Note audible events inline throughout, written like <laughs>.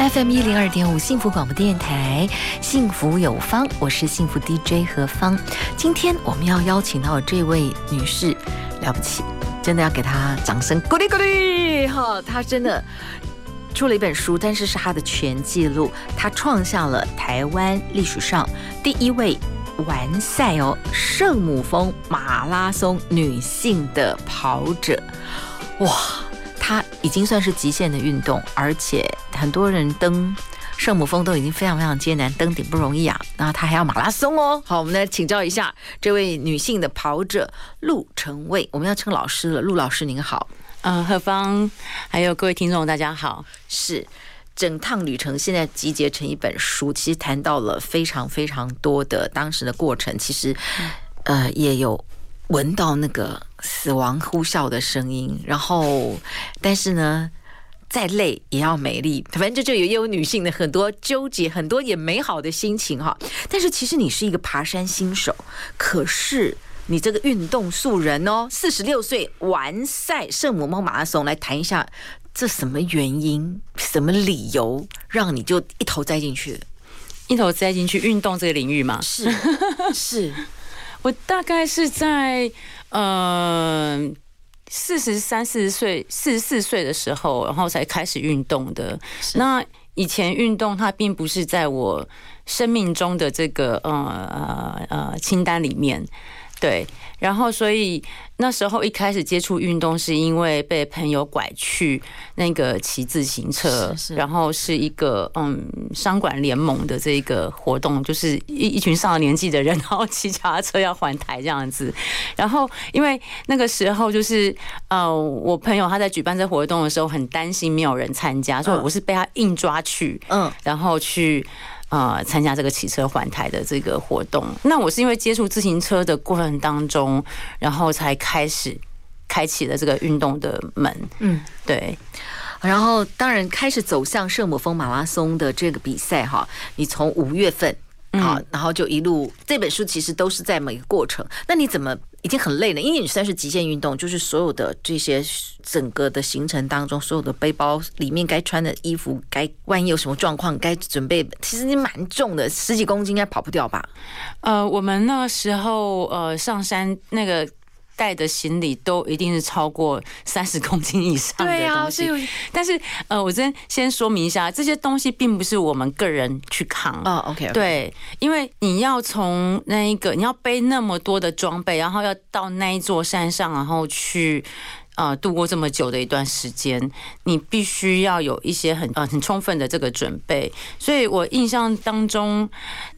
FM 一零二点五幸福广播电台，幸福有方，我是幸福 DJ 何芳。今天我们要邀请到这位女士，了不起，真的要给她掌声鼓励鼓励哈！她真的出了一本书，但是是她的全纪录，她创下了台湾历史上第一位完赛哦圣母峰马拉松女性的跑者，哇！她已经算是极限的运动，而且很多人登圣母峰都已经非常非常艰难，登顶不容易啊。那她还要马拉松哦。好，我们来请教一下这位女性的跑者陆成蔚，我们要称老师了。陆老师您好，嗯，何芳，还有各位听众大家好。是整趟旅程现在集结成一本书，其实谈到了非常非常多的当时的过程，其实呃也有。闻到那个死亡呼啸的声音，然后，但是呢，再累也要美丽。反正这就有也有女性的很多纠结，很多也美好的心情哈。但是其实你是一个爬山新手，可是你这个运动素人哦，四十六岁完赛圣母猫马拉松，来谈一下这什么原因、什么理由让你就一头栽进去，一头栽进去运动这个领域吗？是是。我大概是在呃四十三、四十岁、四十四岁的时候，然后才开始运动的。那以前运动它并不是在我生命中的这个呃呃呃清单里面，对。然后所以。那时候一开始接触运动，是因为被朋友拐去那个骑自行车，然后是一个嗯商管联盟的这个活动，就是一一群上了年纪的人，<laughs> 然后骑脚踏车要环台这样子。然后因为那个时候就是呃我朋友他在举办这活动的时候，很担心没有人参加，所以我是被他硬抓去，嗯，然后去。呃，参加这个骑车环台的这个活动，那我是因为接触自行车的过程当中，然后才开始开启了这个运动的门。嗯，对。然后当然开始走向圣母峰马拉松的这个比赛哈，你从五月份啊，然后就一路这本书其实都是在每个过程。那你怎么？已经很累了，因为你算是极限运动，就是所有的这些整个的行程当中，所有的背包里面该穿的衣服，该万一有什么状况，该准备，其实你蛮重的，十几公斤应该跑不掉吧？呃，我们那时候呃上山那个。带的行李都一定是超过三十公斤以上的东西。对啊，但是呃，我先先说明一下，这些东西并不是我们个人去扛啊。Oh, OK，对，因为你要从那一个，你要背那么多的装备，然后要到那一座山上，然后去。啊，度过这么久的一段时间，你必须要有一些很呃很充分的这个准备。所以我印象当中，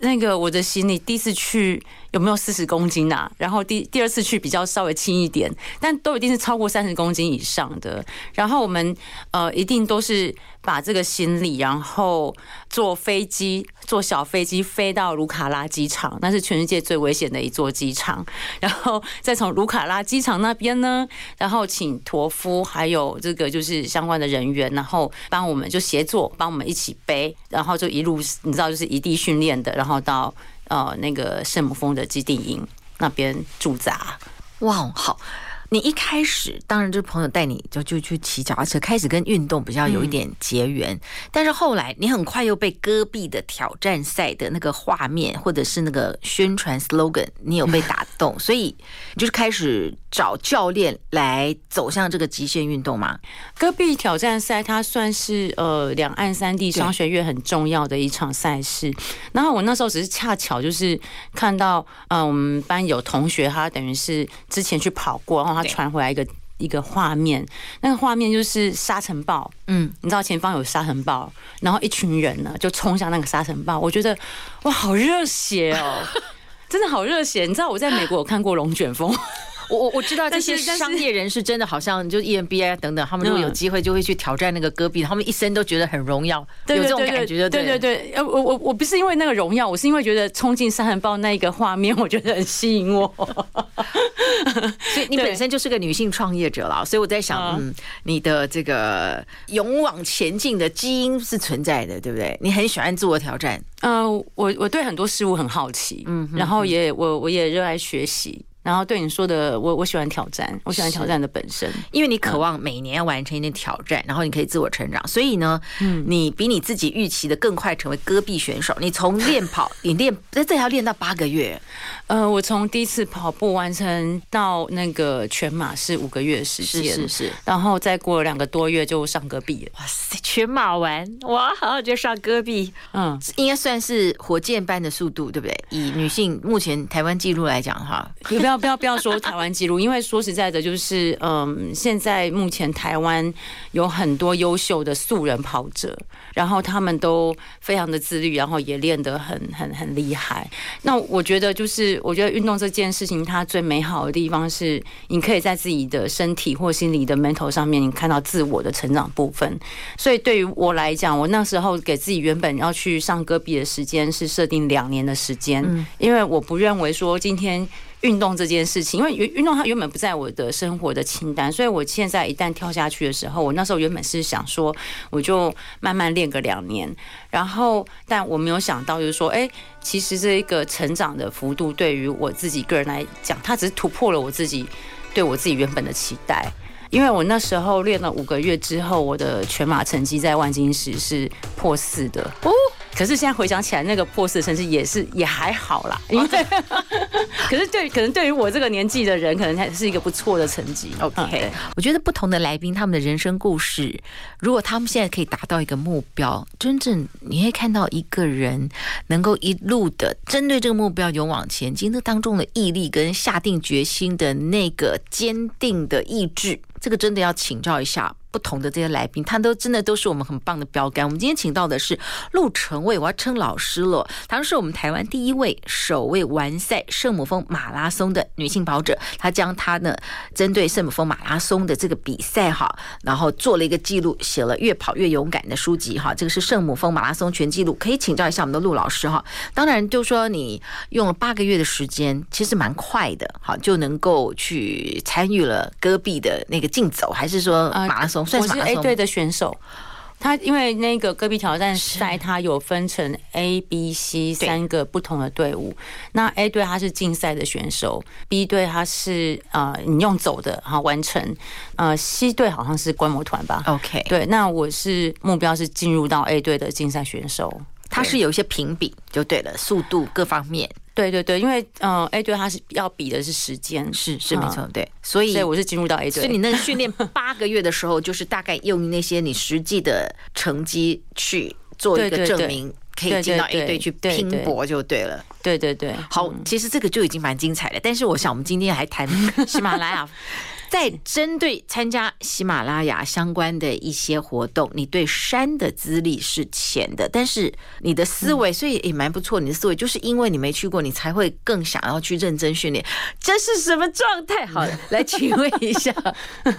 那个我的行李第一次去有没有四十公斤啊？然后第第二次去比较稍微轻一点，但都一定是超过三十公斤以上的。然后我们呃一定都是把这个行李，然后坐飞机，坐小飞机飞到卢卡拉机场，那是全世界最危险的一座机场。<laughs> 然后再从卢卡拉机场那边呢，然后请。驼夫还有这个就是相关的人员，然后帮我们就协作，帮我们一起背，然后就一路你知道就是一地训练的，然后到呃那个圣母峰的基地营那边驻扎。哇，好。你一开始当然就是朋友带你就就去骑脚踏车，开始跟运动比较有一点结缘。但是后来你很快又被戈壁的挑战赛的那个画面或者是那个宣传 slogan，你有被打动，所以你就是开始找教练来走向这个极限运动嘛？戈壁挑战赛它算是呃两岸三地商学院很重要的一场赛事。然后我那时候只是恰巧就是看到，嗯、呃，我们班有同学他等于是之前去跑过，然后他。传回来一个一个画面，那个画面就是沙尘暴，嗯，你知道前方有沙尘暴，然后一群人呢就冲向那个沙尘暴，我觉得哇，好热血哦，<laughs> 真的好热血！你知道我在美国有看过龙卷风，我我我知道这些商业人士真的好像就 EMBA 等等，他们如果有机会就会去挑战那个戈壁，他们一生都觉得很荣耀，有这种感觉，对对对。呃，我我我不是因为那个荣耀，我是因为觉得冲进沙尘暴那一个画面，<laughs> 我觉得很吸引我。所以你本身就是个女性创业者啦，所以我在想，嗯，你的这个勇往前进的基因是存在的，对不对？你很喜欢自我挑战。嗯、呃，我我对很多事物很好奇，嗯，然后也我我也热爱学习。然后对你说的，我我喜欢挑战，我喜欢挑战的本身，因为你渴望每年要完成一点挑战，然后你可以自我成长，所以呢，嗯，你比你自己预期的更快成为戈壁选手。你从练跑，你练这这要练到八个月，呃，我从第一次跑步完成到那个全马是五个月的时间，是是是，然后再过了两个多月就上戈壁了。哇塞，全马完哇，好就上戈壁，嗯，应该算是火箭般的速度，对不对？以女性目前台湾纪录来讲，哈，你不要。不要不要说台湾纪录，因为说实在的，就是嗯，现在目前台湾有很多优秀的素人跑者，然后他们都非常的自律，然后也练得很很很厉害。那我觉得，就是我觉得运动这件事情，它最美好的地方是，你可以在自己的身体或心理的 mental 上面，你看到自我的成长部分。所以对于我来讲，我那时候给自己原本要去上戈壁的时间是设定两年的时间，因为我不认为说今天。运动这件事情，因为运动它原本不在我的生活的清单，所以我现在一旦跳下去的时候，我那时候原本是想说，我就慢慢练个两年，然后但我没有想到就是说，哎，其实这一个成长的幅度对于我自己个人来讲，它只是突破了我自己对我自己原本的期待，因为我那时候练了五个月之后，我的全马成绩在万金石是破四的哦。可是现在回想起来，那个破四的城市也是也还好啦，因为 <laughs> 可是对可能对于我这个年纪的人，可能还是一个不错的成绩。<laughs> OK，我觉得不同的来宾他们的人生故事，如果他们现在可以达到一个目标，真正你会看到一个人能够一路的针对这个目标勇往前进，那当中的毅力跟下定决心的那个坚定的意志，这个真的要请教一下。不同的这些来宾，他都真的都是我们很棒的标杆。我们今天请到的是陆成蔚，我要称老师了。她是我们台湾第一位首位完赛圣母峰马拉松的女性跑者。她将她呢针对圣母峰马拉松的这个比赛哈，然后做了一个记录，写了《越跑越勇敢》的书籍哈。这个是圣母峰马拉松全记录，可以请教一下我们的陆老师哈。当然，就说你用了八个月的时间，其实蛮快的，好就能够去参与了戈壁的那个竞走，还是说马拉松？我是 A 队的选手，他因为那个戈壁挑战赛，他有分成 A、B、C 三个不同的队伍。那 A 队他是竞赛的选手，B 队他是呃你用走的哈完成，呃 C 队好像是观摩团吧。OK，对，那我是目标是进入到 A 队的竞赛选手，他是有一些评比就对了，速度各方面。对对对，因为嗯，A 队它是要比的是时间，是是没错，对，所以所以我是进入到 A 队，所以你那个训练八个月的时候，就是大概用那些你实际的成绩去做一个证明，可以进到 A 队去拼搏就对了。对对对，好，其实这个就已经蛮精彩了。但是我想，我们今天还谈 <laughs> 喜马拉雅。在针对参加喜马拉雅相关的一些活动，你对山的资历是浅的，但是你的思维，所以也蛮不错。你的思维就是因为你没去过，你才会更想要去认真训练。这是什么状态？好的，来 <laughs> 请问一下。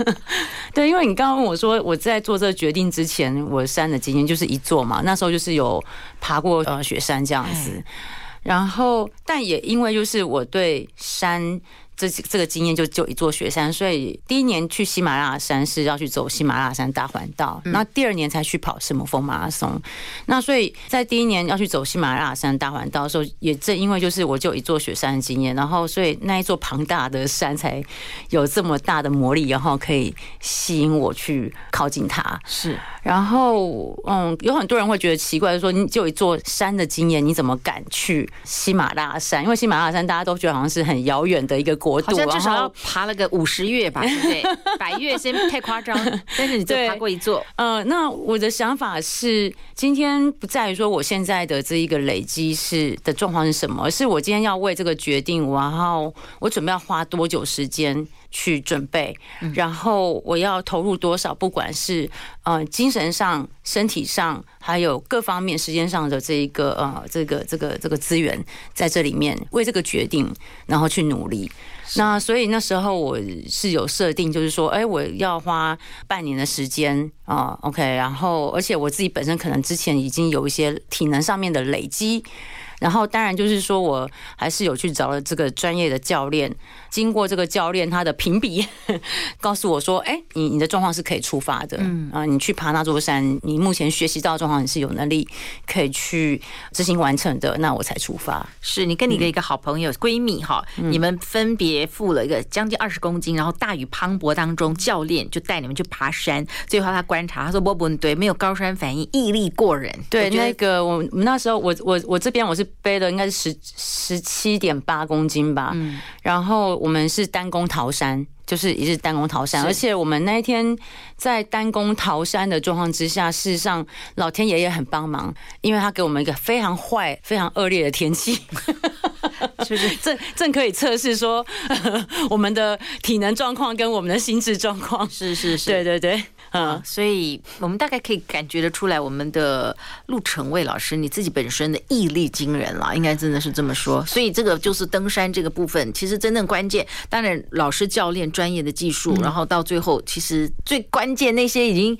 <laughs> 对，因为你刚刚问我说，我在做这个决定之前，我山的经验就是一座嘛，那时候就是有爬过呃雪山这样子，然后但也因为就是我对山。这这个经验就就一座雪山，所以第一年去喜马拉雅山是要去走喜马拉雅山大环道，那第二年才去跑圣母峰马拉松。那所以在第一年要去走喜马拉雅山大环道的时候，也正因为就是我就一座雪山的经验，然后所以那一座庞大的山才有这么大的魔力，然后可以吸引我去靠近它。是，然后嗯，有很多人会觉得奇怪，说你就一座山的经验，你怎么敢去喜马拉雅山？因为喜马拉雅山大家都觉得好像是很遥远的一个。好像至少要爬了个五十月吧，对不对？<laughs> 百月先太夸张，<laughs> 但是你就爬过一座。呃，那我的想法是，今天不在于说我现在的这一个累积是的状况是什么，而是我今天要为这个决定，然后我准备要花多久时间。去准备，然后我要投入多少？不管是呃精神上、身体上，还有各方面时间上的这一个呃这个这个这个资源，在这里面为这个决定，然后去努力。那所以那时候我是有设定，就是说，哎，我要花半年的时间啊，OK，然后而且我自己本身可能之前已经有一些体能上面的累积。然后当然就是说，我还是有去找了这个专业的教练，经过这个教练他的评比，<laughs> 告诉我说，哎，你你的状况是可以出发的，嗯啊，你去爬那座山，你目前学习到的状况你是有能力可以去执行完成的，那我才出发。是你跟你的一个好朋友、嗯、闺蜜哈，你们分别负了一个将近二十公斤，然后大雨磅礴当中，教练就带你们去爬山，最后他观察，他说波波对，没有高山反应，毅力过人。对，那个我我们那时候我我我这边我是。背的应该是十十七点八公斤吧，嗯，然后我们是单攻桃山，就是一日单攻桃山，而且我们那一天在单攻桃山的状况之下，事实上老天爷也很帮忙，因为他给我们一个非常坏、非常恶劣的天气，<laughs> 就是？<laughs> 正正可以测试说 <laughs> 我们的体能状况跟我们的心智状况，是是是，对对对。嗯，所以我们大概可以感觉得出来，我们的陆成卫老师你自己本身的毅力惊人了，应该真的是这么说。所以这个就是登山这个部分，其实真正关键，当然老师教练专业的技术，然后到最后，其实最关键那些已经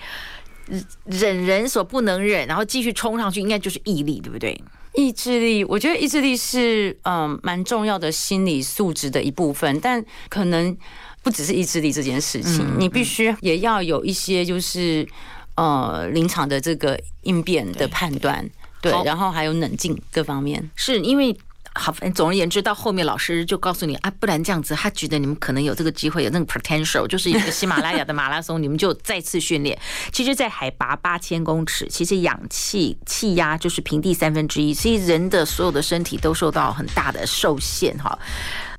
忍人所不能忍，然后继续冲上去，应该就是毅力，对不对？意志力，我觉得意志力是嗯蛮重要的心理素质的一部分，但可能。不只是意志力这件事情，你必须也要有一些就是呃临场的这个应变的判断，对，然后还有冷静各方面，是因为好，总而言之，到后面老师就告诉你啊，不然这样子，他觉得你们可能有这个机会，有那个 potential，就是一个喜马拉雅的马拉松，你们就再次训练。<laughs> 其实，在海拔八千公尺，其实氧气气压就是平地三分之一，所以人的所有的身体都受到很大的受限哈。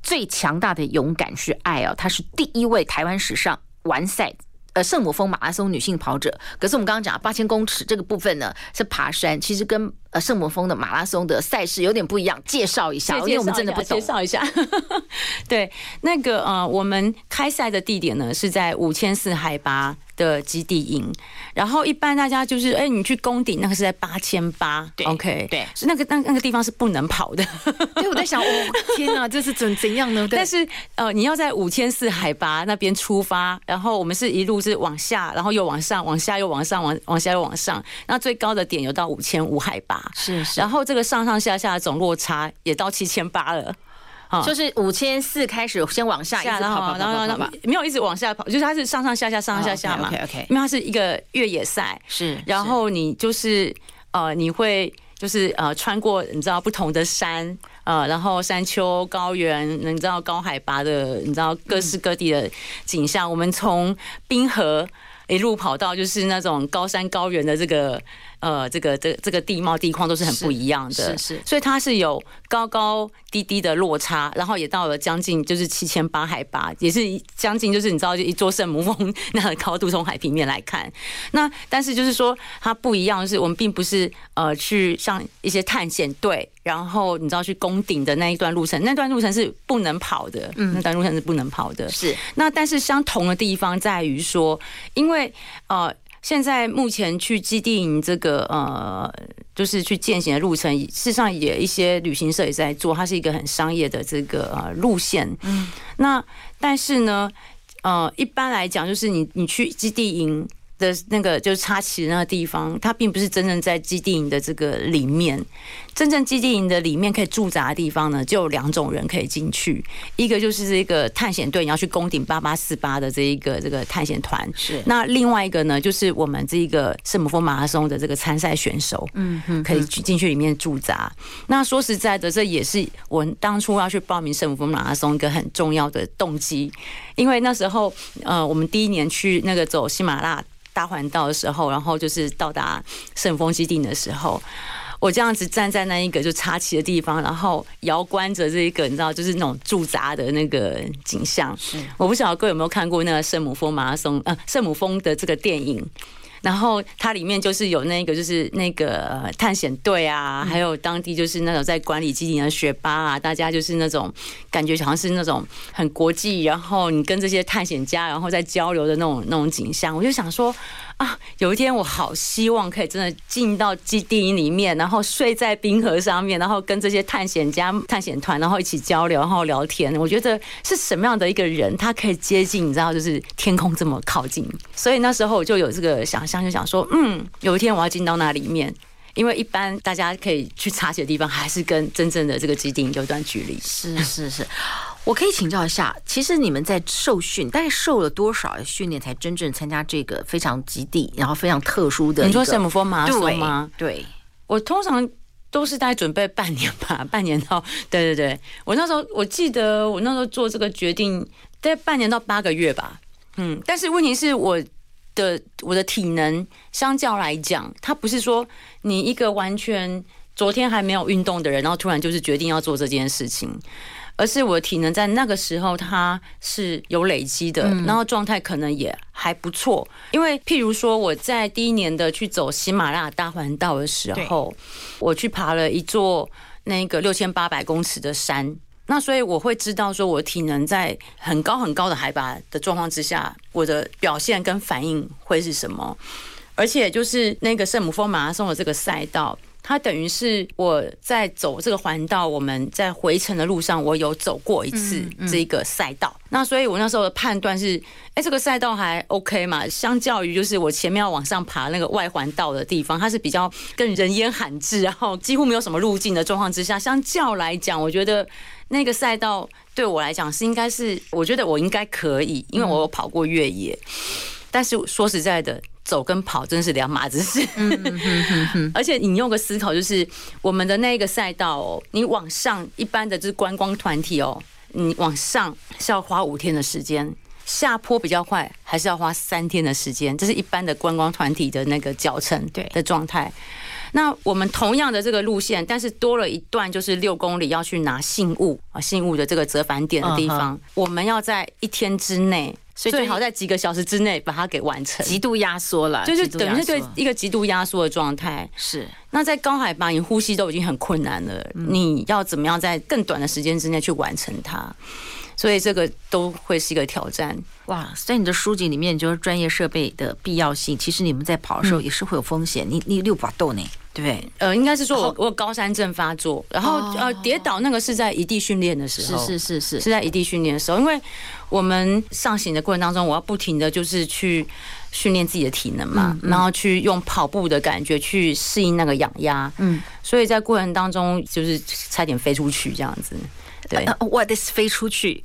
最强大的勇敢是爱哦，她是第一位台湾史上完赛呃圣母峰马拉松女性跑者。可是我们刚刚讲八千公尺这个部分呢，是爬山，其实跟呃圣母峰的马拉松的赛事有点不一样。介绍一下，因为我们真的不懂。介绍一下，<laughs> 对，那个呃，我们开赛的地点呢是在五千四海拔的基地营，然后一般大家就是，哎、欸，你去攻顶那个是在八千八，OK，对，是那个那那个地方是不能跑的。<laughs> 所以我在想，哦，天哪，<laughs> 这是怎怎样呢？但是呃，你要在五千四海拔那边出发，然后我们是一路是往下，然后又往上，往下又往上，往往下又往上，那最高的点有到五千五海拔，是是，然后这个上上下下的总落差也到七千八了。就是五千四开始先往下，一直跑，跑，跑，跑，跑，跑，没有一直往下跑，就是它是上上下下，上上下下嘛。OK OK，因为它是一个越野赛，是。然后你就是呃，你会就是呃，穿过你知道不同的山呃，然后山丘、高原，你知道高海拔的，你知道各式各地的景象。我们从冰河一路跑到就是那种高山高原的这个。呃，这个这这个地貌地况都是很不一样的，是是，所以它是有高高低低的落差，然后也到了将近就是七千八海拔，也是将近就是你知道就一座圣母峰那个高度，从海平面来看，那但是就是说它不一样的是，我们并不是呃去像一些探险队，然后你知道去攻顶的那一段路程，那段路程是不能跑的，嗯，那段路程是不能跑的，是。那但是相同的地方在于说，因为呃。现在目前去基地营这个呃，就是去践行的路程，事实上也一些旅行社也在做，它是一个很商业的这个呃路线。嗯，那但是呢，呃，一般来讲，就是你你去基地营。的那个就是插旗的那个地方，它并不是真正在基地营的这个里面。真正基地营的里面可以驻扎的地方呢，就有两种人可以进去。一个就是这个探险队，你要去攻顶八八四八的这一个这个探险团。是。那另外一个呢，就是我们这个圣母峰马拉松的这个参赛选手，嗯嗯，可以去进去里面驻扎。那说实在的，这也是我当初要去报名圣母峰马拉松一个很重要的动机，因为那时候呃，我们第一年去那个走喜马拉。大环道的时候，然后就是到达圣峰基地的时候，我这样子站在那一个就插旗的地方，然后遥观着这一个你知道，就是那种驻扎的那个景象。我不晓得各位有没有看过那个圣母峰马拉松，呃，圣母峰的这个电影。然后它里面就是有那个，就是那个探险队啊，还有当地就是那种在管理基地的学霸啊，大家就是那种感觉好像是那种很国际，然后你跟这些探险家然后在交流的那种那种景象，我就想说。<laughs> 有一天我好希望可以真的进到基地里面，然后睡在冰河上面，然后跟这些探险家、探险团，然后一起交流，然后聊天。我觉得是什么样的一个人，他可以接近，你知道，就是天空这么靠近。所以那时候我就有这个想象，就想说，嗯，有一天我要进到那里面。因为一般大家可以去查询的地方，还是跟真正的这个基地有一段距离。是是是，我可以请教一下，其实你们在受训，大概受了多少的训练，才真正参加这个非常极地，然后非常特殊的？你说什么峰马拉松吗？对，对我通常都是大概准备半年吧，<laughs> 半年到。对对对，我那时候我记得我那时候做这个决定，大概半年到八个月吧。嗯，但是问题是我。的我的体能相较来讲，它不是说你一个完全昨天还没有运动的人，然后突然就是决定要做这件事情，而是我的体能在那个时候它是有累积的，然后状态可能也还不错。因为譬如说我在第一年的去走喜马拉雅大环道的时候，我去爬了一座那个六千八百公尺的山。那所以我会知道说，我体能在很高很高的海拔的状况之下，我的表现跟反应会是什么？而且就是那个圣母峰马拉松的这个赛道。它等于是我在走这个环道，我们在回程的路上，我有走过一次这个赛道。那所以我那时候的判断是，哎，这个赛道还 OK 嘛？相较于就是我前面要往上爬那个外环道的地方，它是比较更人烟罕至，然后几乎没有什么路径的状况之下，相较来讲，我觉得那个赛道对我来讲是应该是，我觉得我应该可以，因为我有跑过越野。但是说实在的。走跟跑真是两码子事，<laughs> 而且引用个思考，就是我们的那个赛道哦，你往上一般的就是观光团体哦，你往上是要花五天的时间，下坡比较快，还是要花三天的时间，这是一般的观光团体的那个脚程对的状态。那我们同样的这个路线，但是多了一段，就是六公里要去拿信物啊，信物的这个折返点的地方，我们要在一天之内。所以最好在几个小时之内把它给完成，极度压缩了，就是等于是对一个极度压缩的状态。是，那在高海拔，你呼吸都已经很困难了，你要怎么样在更短的时间之内去完成它？所以这个都会是一个挑战。哇，在你的书籍里面，就是专业设备的必要性。其实你们在跑的时候也是会有风险，你你六把豆呢？对，呃，应该是说我我高山症发作，然后呃跌倒那个是在异地训练的时候，是是是是是在异地训练的时候，因为我们上行的过程当中，我要不停的就是去训练自己的体能嘛，然后去用跑步的感觉去适应那个氧压，嗯，所以在过程当中就是差点飞出去这样子，对，我得飞出去，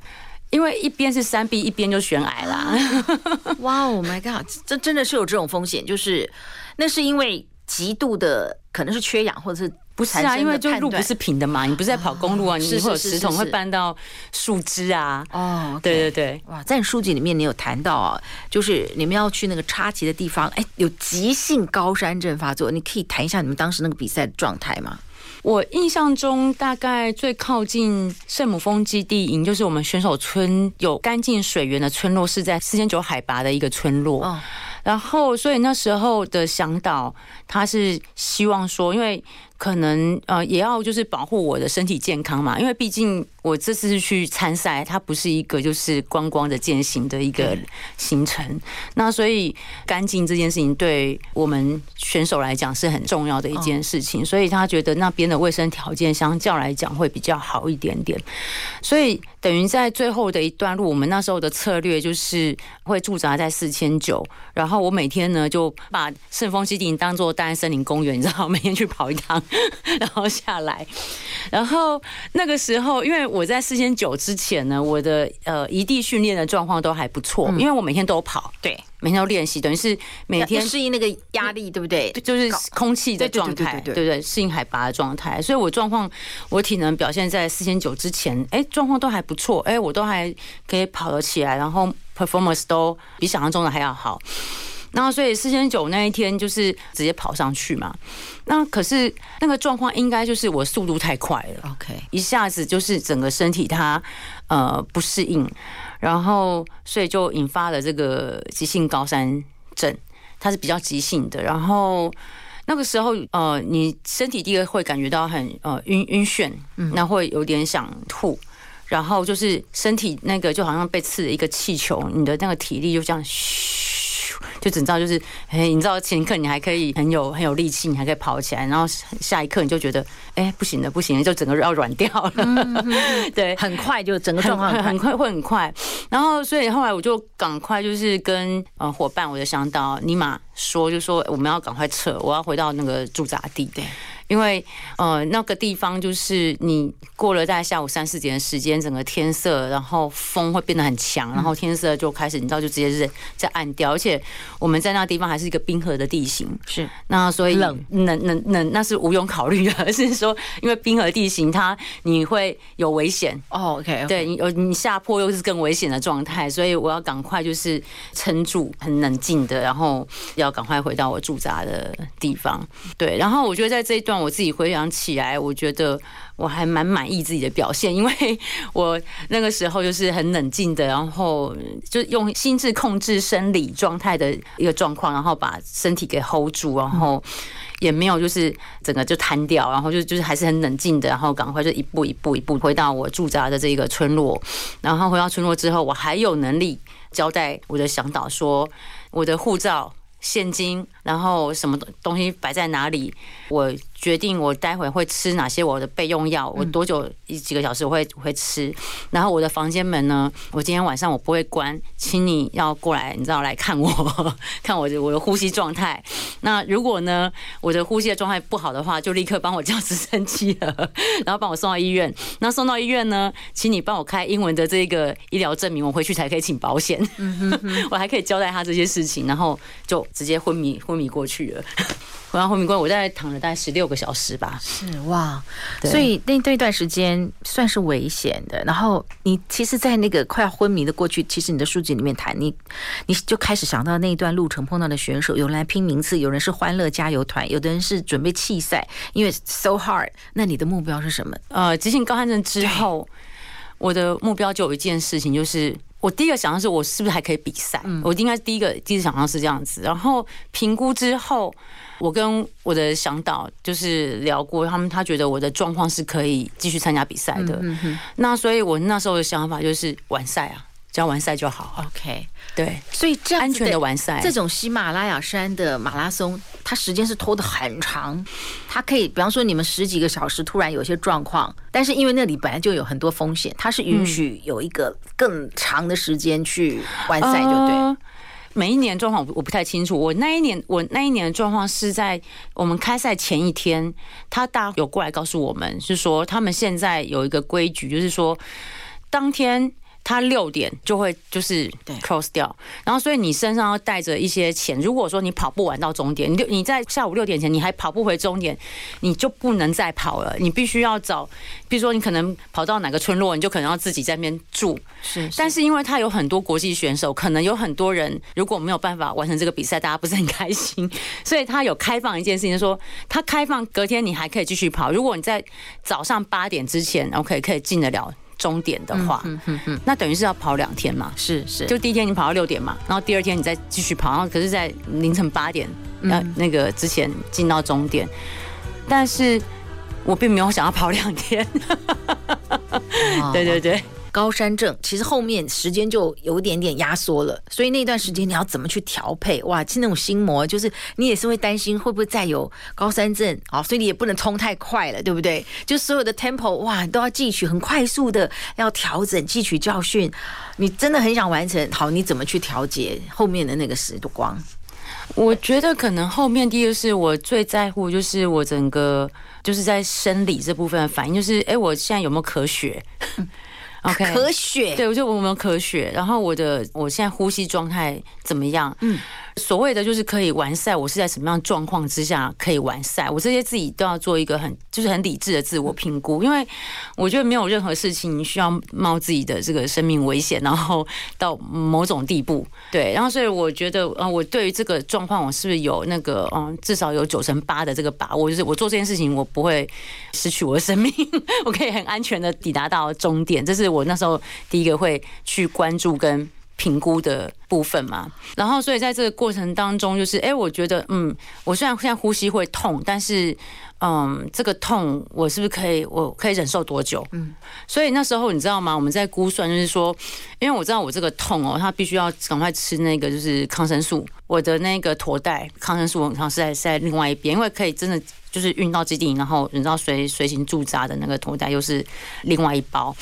因为一边是山壁，一边就悬崖啦，<laughs> 哇，Oh my God，这真的是有这种风险，就是那是因为。极度的可能是缺氧，或者是不是啊？因为就路不是平的嘛，你不是在跑公路啊，你会有石头会绊到树枝啊。哦，对对对，哇，在你书籍里面你有谈到啊，就是你们要去那个插旗的地方，哎，有急性高山症发作，你可以谈一下你们当时那个比赛的状态吗？我印象中，大概最靠近圣母峰基地营，就是我们选手村有干净水源的村落，是在四千九海拔的一个村落。哦然后，所以那时候的向导他是希望说，因为可能呃也要就是保护我的身体健康嘛，因为毕竟我这次去参赛，它不是一个就是观光的践行的一个行程。那所以干净这件事情对我们选手来讲是很重要的一件事情，所以他觉得那边的卫生条件相较来讲会比较好一点点。所以等于在最后的一段路，我们那时候的策略就是会驻扎在四千九，然后我每天呢就把圣峰基地当做大安森林公园，你知道，每天去跑一趟。<laughs> 然后下来，然后那个时候，因为我在四千九之前呢，我的呃一地训练的状况都还不错，因为我每天都跑，对，每天都练习，等于是每天适应那个压力，对不对？就是空气的状态，对不对？适应海拔的状态，所以我状况，我体能表现在四千九之前，哎，状况都还不错，哎，我都还可以跑得起来，然后 performance 都比想象中的还要好。然后，所以四千九那一天就是直接跑上去嘛。那可是那个状况应该就是我速度太快了，OK，一下子就是整个身体它呃不适应，然后所以就引发了这个急性高山症，它是比较急性的。然后那个时候呃，你身体第一个会感觉到很呃晕晕眩，那会有点想吐，然后就是身体那个就好像被刺了一个气球，你的那个体力就这样嘘。就只知道就是，哎，你知道前一刻你还可以很有很有力气，你还可以跑起来，然后下一刻你就觉得，哎，不行了，不行了，就整个人要软掉了。嗯、<laughs> 对，很快就整个状况很，很快会很快。然后所以后来我就赶快就是跟呃伙伴我就想到尼玛说，就说我们要赶快撤，我要回到那个驻扎地。对。因为呃那个地方就是你过了大概下午三四点的时间，整个天色，然后风会变得很强，然后天色就开始，你知道就直接是在暗掉，而且我们在那地方还是一个冰河的地形，是。那所以冷。冷冷冷那是无庸考虑的，<laughs> 是说因为冰河地形它你会有危险。哦，OK，对你有你下坡又是更危险的状态，所以我要赶快就是撑住，很冷静的，然后要赶快回到我驻扎的地方，对，然后我觉得在这一段。我自己回想起来，我觉得我还蛮满意自己的表现，因为 <laughs> 我那个时候就是很冷静的，然后就用心智控制生理状态的一个状况，然后把身体给 hold 住，然后也没有就是整个就瘫掉，然后就就是还是很冷静的，然后赶快就一步一步一步回到我驻扎的这个村落，然后回到村落之后，我还有能力交代我的向导说我的护照、现金，然后什么东西摆在哪里，我。决定我待会会吃哪些我的备用药，我多久一几个小时我会会吃，然后我的房间门呢，我今天晚上我不会关，请你要过来，你知道来看我，<laughs> 看我的我的呼吸状态。那如果呢我的呼吸的状态不好的话，就立刻帮我叫直升机了，<laughs> 然后帮我送到医院。那送到医院呢，请你帮我开英文的这个医疗证明，我回去才可以请保险。<laughs> 我还可以交代他这些事情，然后就直接昏迷昏迷过去了。回到昏迷过，我大概躺了大概十六个小时吧。是哇，所以那那段时间算是危险的。然后你其实，在那个快要昏迷的过去，其实你的书籍里面谈你，你就开始想到那一段路程碰到的选手，有人来拼名次，有人是欢乐加油团，有的人是准备弃赛，因为 so hard。那你的目标是什么？呃，急性高山症之后，我的目标就有一件事情，就是我第一个想的是，我是不是还可以比赛？我应该第一个第一次想到是这样子。然后评估之后。我跟我的向导就是聊过，他们他觉得我的状况是可以继续参加比赛的。那所以我那时候的想法就是完赛啊，只要完赛就好。OK，对。所以这样安全的完赛，这种喜马拉雅山的马拉松，它时间是拖得很长。它可以，比方说你们十几个小时突然有些状况，但是因为那里本来就有很多风险，它是允许有一个更长的时间去完赛，就对。呃每一年状况我我不太清楚。我那一年我那一年的状况是在我们开赛前一天，他大有过来告诉我们，是说他们现在有一个规矩，就是说当天。他六点就会就是 close 掉，然后所以你身上要带着一些钱。如果说你跑不完到终点，你六你在下午六点前你还跑不回终点，你就不能再跑了。你必须要找，比如说你可能跑到哪个村落，你就可能要自己在那边住。是，是，但是因为他有很多国际选手，可能有很多人如果没有办法完成这个比赛，大家不是很开心，<laughs> 所以他有开放一件事情，说他开放隔天你还可以继续跑。如果你在早上八点之前，OK 可以进得了。终点的话，嗯嗯嗯，那等于是要跑两天嘛？是是，就第一天你跑到六点嘛，然后第二天你再继续跑，然后可是在凌晨八点那那个之前进到终点，但是我并没有想要跑两天，对 <laughs> 对 <laughs> 对。高山症其实后面时间就有一点点压缩了，所以那段时间你要怎么去调配？哇，是那种心魔就是你也是会担心会不会再有高山症啊，所以你也不能冲太快了，对不对？就所有的 tempo 哇都要汲取，很快速的要调整，汲取教训。你真的很想完成，好，你怎么去调节后面的那个时光？我觉得可能后面第一个是我最在乎，就是我整个就是在生理这部分的反应，就是哎，我现在有没有咳血？<laughs> OK，咳血，对，我就我有没有咳血，然后我的我现在呼吸状态怎么样？嗯。所谓的就是可以完赛，我是在什么样状况之下可以完赛？我这些自己都要做一个很就是很理智的自我评估，因为我觉得没有任何事情需要冒自己的这个生命危险，然后到某种地步。对，然后所以我觉得，呃，我对于这个状况，我是不是有那个嗯，至少有九成八的这个把握，就是我做这件事情，我不会失去我的生命，<laughs> 我可以很安全的抵达到终点。这是我那时候第一个会去关注跟。评估的部分嘛，然后所以在这个过程当中，就是哎，我觉得嗯，我虽然现在呼吸会痛，但是嗯，这个痛我是不是可以，我可以忍受多久？嗯，所以那时候你知道吗？我们在估算，就是说，因为我知道我这个痛哦，他必须要赶快吃那个就是抗生素，我的那个驼带抗生素，好像是在是在另外一边，因为可以真的。就是运到基地，然后你知道随随行驻扎的那个头带又是另外一包，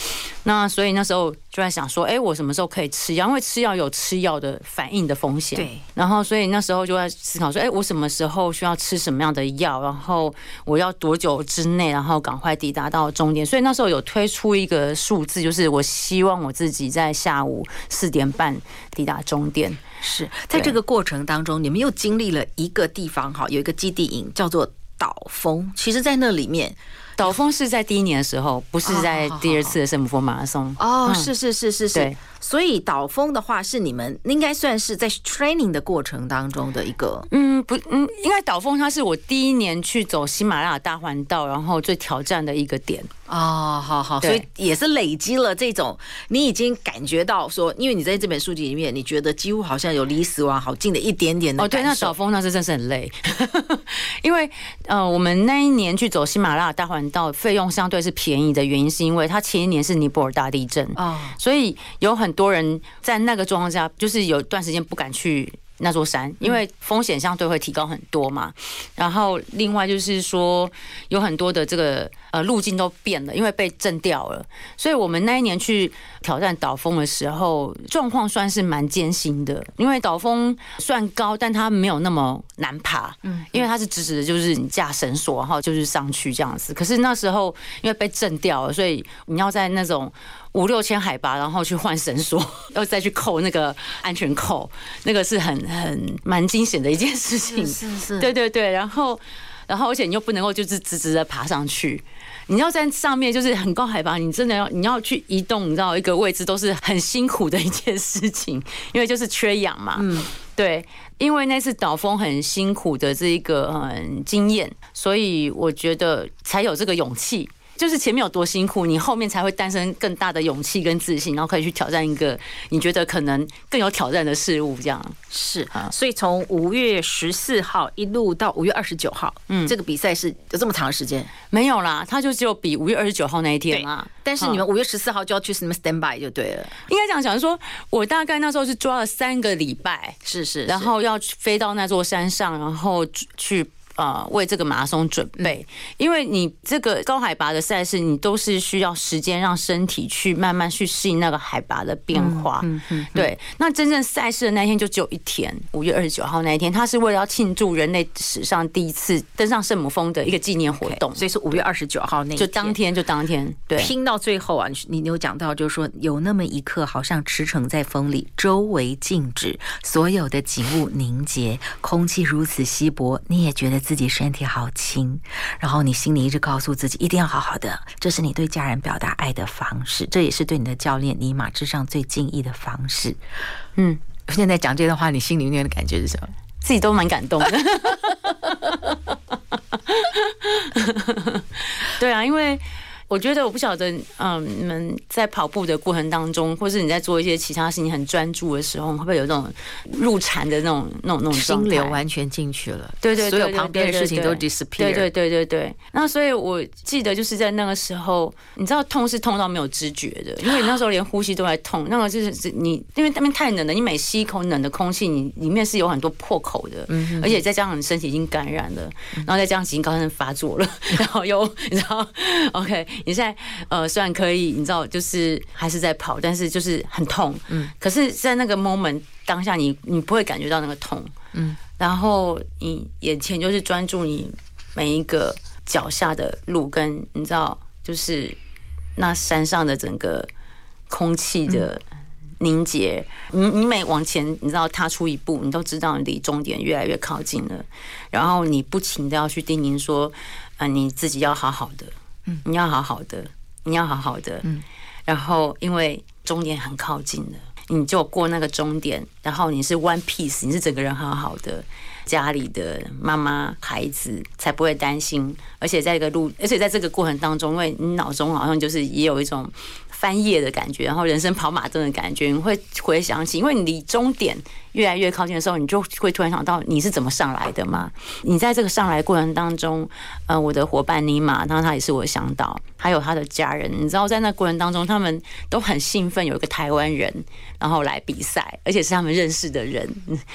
那所以那时候就在想说，哎，我什么时候可以吃药？因为吃药有吃药的反应的风险。对。然后所以那时候就在思考说，哎，我什么时候需要吃什么样的药？然后我要多久之内，然后赶快抵达到终点？所以那时候有推出一个数字，就是我希望我自己在下午四点半抵达终点。是在这个过程当中，你们又经历了一个地方哈，有一个基地营叫做。岛峰，其实，在那里面，岛峰是在第一年的时候，不是在第二次的圣母峰马拉松。哦，是是是是是。对，所以导风的话，是你们应该算是在 training 的过程当中的一个。嗯，不，嗯，应该导风它是我第一年去走喜马拉雅大环道，然后最挑战的一个点。哦，好好，所以也是累积了这种，你已经感觉到说，因为你在这本书籍里面，你觉得几乎好像有离死亡好近的一点点的。哦，对，那岛峰那是真是很累，<laughs> 因为呃，我们那一年去走喜马拉雅大环道，费用相对是便宜的原因，是因为它前一年是尼泊尔大地震啊，所以有很多人在那个状况下，就是有段时间不敢去。那座山，因为风险相对会提高很多嘛。然后另外就是说，有很多的这个呃路径都变了，因为被震掉了。所以我们那一年去挑战岛峰的时候，状况算是蛮艰辛的。因为岛峰算高，但它没有那么难爬。嗯，因为它是直直的，就是你架绳索，然后就是上去这样子。可是那时候因为被震掉了，所以你要在那种。五六千海拔，然后去换绳索，要再去扣那个安全扣，那个是很很蛮惊险的一件事情。是是是，对对对。然后，然后，而且你又不能够就是直直的爬上去，你要在上面就是很高海拔，你真的要你要去移动，你知道一个位置都是很辛苦的一件事情，因为就是缺氧嘛。嗯，对，因为那次导风很辛苦的这一个嗯经验，所以我觉得才有这个勇气。就是前面有多辛苦，你后面才会诞生更大的勇气跟自信，然后可以去挑战一个你觉得可能更有挑战的事物。这样是啊，所以从五月十四号一路到五月二十九号，嗯，这个比赛是有这么长的时间？没有啦，他就只有比五月二十九号那一天嘛。但是你们五月十四号就要去什么 stand by 就对了。应该这样讲，就说我大概那时候是抓了三个礼拜，是是，然后要飞到那座山上，然后去。呃，为这个马拉松准备，因为你这个高海拔的赛事，你都是需要时间让身体去慢慢去适应那个海拔的变化。嗯嗯，对。那真正赛事的那一天就只有一天，五月二十九号那一天，它是为了要庆祝人类史上第一次登上圣母峰的一个纪念活动，所以是五月二十九号那天，就当天就当天。对，拼到最后啊，你你有讲到，就是说有那么一刻，好像驰骋在风里，周围静止，所有的景物凝结，空气如此稀薄，你也觉得自己身体好轻，然后你心里一直告诉自己一定要好好的，这是你对家人表达爱的方式，这也是对你的教练尼玛之上最敬意的方式。嗯，现在讲这段话，你心里面的感觉是什么？自己都蛮感动的。<laughs> 对啊，因为。我觉得我不晓得，嗯，你们在跑步的过程当中，或是你在做一些其他事情很专注的时候，会不会有那种入禅的那种、那种、那种心流完全进去了？对对，所有旁边的事情都 disappear。对对对对对。那所以我记得就是在那个时候，你知道痛是痛到没有知觉的，因为你那时候连呼吸都在痛。那个就是你，因为那边太冷了，你每吸一口冷的空气，你里面是有很多破口的，嗯，而且再加上你身体已经感染了，然后再加上已经高山发作了，<laughs> 然后又你知道，OK。你现在呃，虽然可以，你知道，就是还是在跑，但是就是很痛。嗯，可是，在那个 moment 当下你，你你不会感觉到那个痛。嗯，然后你眼前就是专注你每一个脚下的路，跟你知道，就是那山上的整个空气的凝结。你你每往前，你知道踏出一步，你都知道你离终点越来越靠近了。然后你不停的要去叮咛说，啊，你自己要好好的。你要好好的，你要好好的，嗯，然后因为终点很靠近了，你就过那个终点，然后你是 one piece，你是整个人好好的，家里的妈妈孩子才不会担心，而且在一个路，而且在这个过程当中，因为你脑中好像就是也有一种翻页的感觉，然后人生跑马灯的感觉，你会回想起，因为你离终点越来越靠近的时候，你就会突然想到你是怎么上来的嘛？你在这个上来过程当中，呃，我的伙伴尼玛，然后他也是我的向导，还有他的家人，你知道在那过程当中，他们都很兴奋，有一个台湾人然后来比赛，而且是他们认识的人，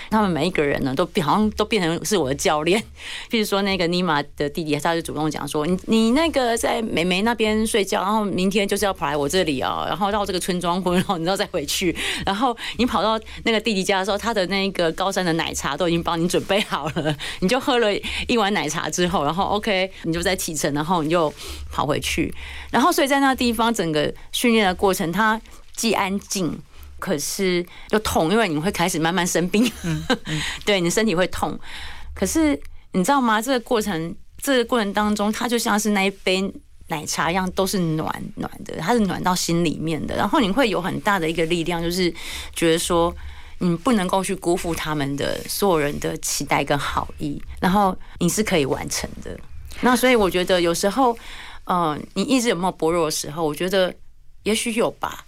他们每一个人呢都变好像都变成是我的教练。<laughs> 譬如说那个尼玛的弟弟，他就主动讲说：“你你那个在美眉那边睡觉，然后明天就是要跑来我这里哦，然后到这个村庄然后你知道再回去，<laughs> 然后你跑到那个弟弟家的时候，他。”的那个高山的奶茶都已经帮你准备好了，你就喝了一碗奶茶之后，然后 OK，你就在启程，然后你就跑回去，然后所以在那个地方整个训练的过程，它既安静，可是又痛，因为你会开始慢慢生病，嗯嗯、<laughs> 对，你身体会痛，可是你知道吗？这个过程，这个过程当中，它就像是那一杯奶茶一样，都是暖暖的，它是暖到心里面的，然后你会有很大的一个力量，就是觉得说。你不能够去辜负他们的所有人的期待跟好意，然后你是可以完成的。那所以我觉得有时候，嗯，你意志有没有薄弱的时候？我觉得也许有吧。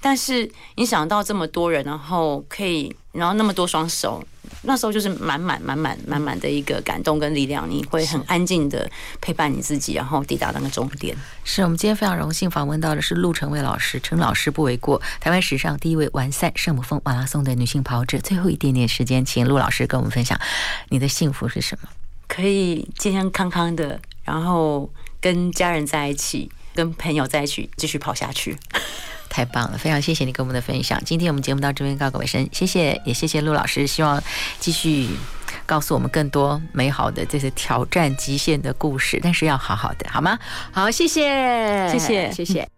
但是你想到这么多人，然后可以，然后那么多双手。那时候就是满满满满满满的一个感动跟力量，你会很安静的陪伴你自己，然后抵达那个终点。是我们今天非常荣幸访问到的是陆成伟老师，陈老师不为过，台湾史上第一位完赛圣母峰马拉松的女性跑者。最后一点点时间，请陆老师跟我们分享你的幸福是什么？可以健健康康的，然后跟家人在一起，跟朋友在一起，继续跑下去。太棒了，非常谢谢你跟我们的分享。今天我们节目到这边告个尾声，谢谢，也谢谢陆老师，希望继续告诉我们更多美好的这些挑战极限的故事，但是要好好的，好吗？好，谢谢，谢谢，谢谢。